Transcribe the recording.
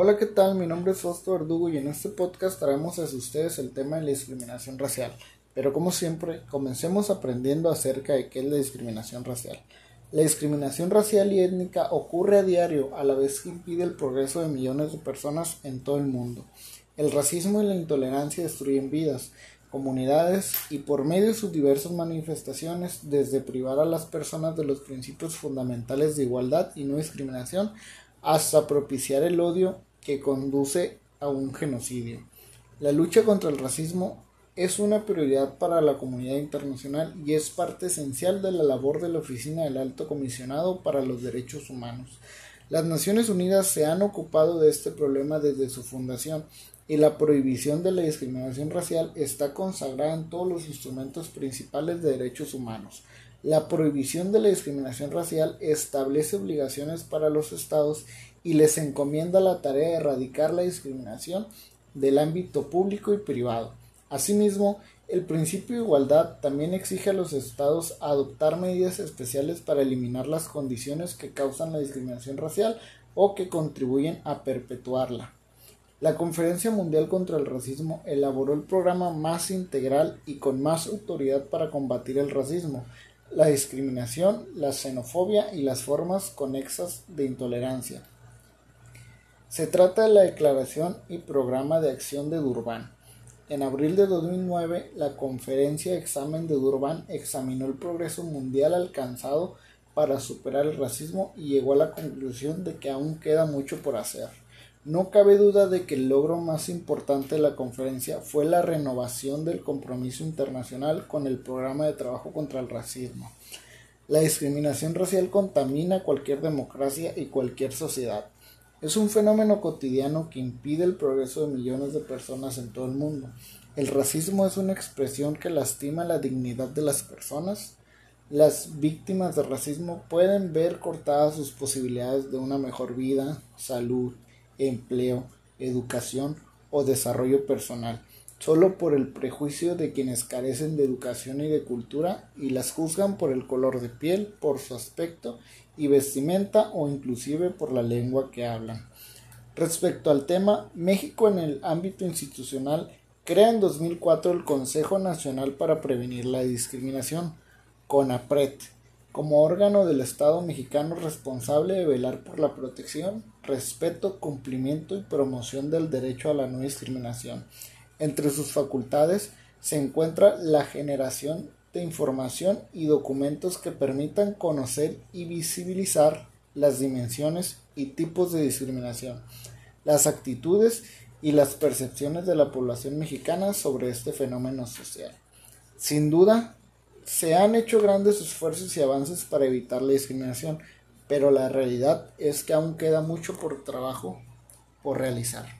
Hola, ¿qué tal? Mi nombre es Fausto Verdugo y en este podcast traemos a ustedes el tema de la discriminación racial. Pero como siempre, comencemos aprendiendo acerca de qué es la discriminación racial. La discriminación racial y étnica ocurre a diario a la vez que impide el progreso de millones de personas en todo el mundo. El racismo y la intolerancia destruyen vidas, comunidades y por medio de sus diversas manifestaciones, desde privar a las personas de los principios fundamentales de igualdad y no discriminación, hasta propiciar el odio que conduce a un genocidio. La lucha contra el racismo es una prioridad para la comunidad internacional y es parte esencial de la labor de la Oficina del Alto Comisionado para los Derechos Humanos. Las Naciones Unidas se han ocupado de este problema desde su fundación y la prohibición de la discriminación racial está consagrada en todos los instrumentos principales de derechos humanos. La prohibición de la discriminación racial establece obligaciones para los estados y les encomienda la tarea de erradicar la discriminación del ámbito público y privado. Asimismo, el principio de igualdad también exige a los estados adoptar medidas especiales para eliminar las condiciones que causan la discriminación racial o que contribuyen a perpetuarla. La Conferencia Mundial contra el Racismo elaboró el programa más integral y con más autoridad para combatir el racismo, la discriminación, la xenofobia y las formas conexas de intolerancia. Se trata de la Declaración y Programa de Acción de Durban en abril de 2009, la Conferencia Examen de Durban examinó el progreso mundial alcanzado para superar el racismo y llegó a la conclusión de que aún queda mucho por hacer. No cabe duda de que el logro más importante de la conferencia fue la renovación del compromiso internacional con el programa de trabajo contra el racismo. La discriminación racial contamina cualquier democracia y cualquier sociedad. Es un fenómeno cotidiano que impide el progreso de millones de personas en todo el mundo. El racismo es una expresión que lastima la dignidad de las personas. Las víctimas de racismo pueden ver cortadas sus posibilidades de una mejor vida, salud, empleo, educación o desarrollo personal, solo por el prejuicio de quienes carecen de educación y de cultura y las juzgan por el color de piel, por su aspecto y vestimenta o inclusive por la lengua que hablan. Respecto al tema, México en el ámbito institucional crea en 2004 el Consejo Nacional para Prevenir la Discriminación, CONAPRED, como órgano del Estado mexicano responsable de velar por la protección, respeto, cumplimiento y promoción del derecho a la no discriminación. Entre sus facultades se encuentra la generación de información y documentos que permitan conocer y visibilizar las dimensiones y tipos de discriminación, las actitudes y las percepciones de la población mexicana sobre este fenómeno social. Sin duda, se han hecho grandes esfuerzos y avances para evitar la discriminación, pero la realidad es que aún queda mucho por trabajo por realizar.